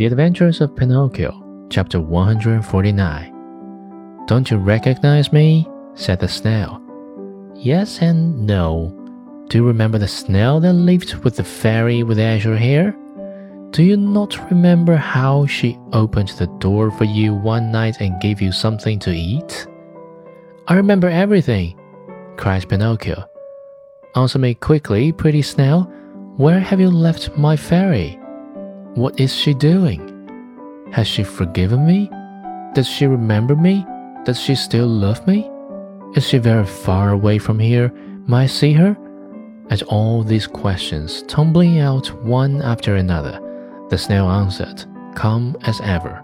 The Adventures of Pinocchio, chapter 149. Don't you recognize me? said the snail. Yes and no. Do you remember the snail that lived with the fairy with azure hair? Do you not remember how she opened the door for you one night and gave you something to eat? I remember everything, cried Pinocchio. Answer me quickly, pretty snail. Where have you left my fairy? What is she doing? Has she forgiven me? Does she remember me? Does she still love me? Is she very far away from here? May I see her? At all these questions, tumbling out one after another, the snail answered, calm as ever.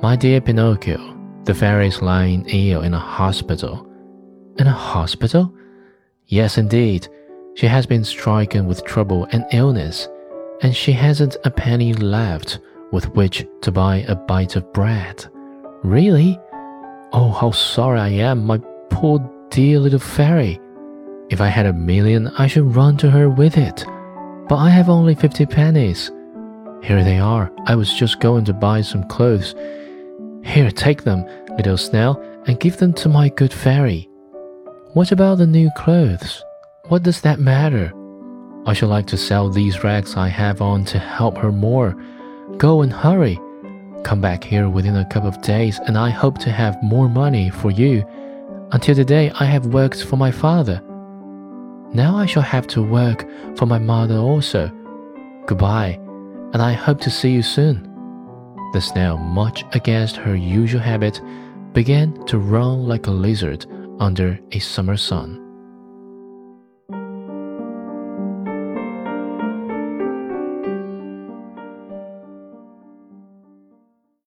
My dear Pinocchio, the fairy is lying ill in a hospital. In a hospital? Yes, indeed. She has been stricken with trouble and illness, and she hasn't a penny left with which to buy a bite of bread. Really? Oh, how sorry I am, my poor dear little fairy. If I had a million, I should run to her with it. But I have only fifty pennies. Here they are. I was just going to buy some clothes. Here, take them, little snail, and give them to my good fairy. What about the new clothes? What does that matter? I should like to sell these rags I have on to help her more. Go and hurry. Come back here within a couple of days, and I hope to have more money for you. Until today, I have worked for my father. Now I shall have to work for my mother also. Goodbye and I hope to see you soon. The snail, much against her usual habit, began to run like a lizard under a summer sun.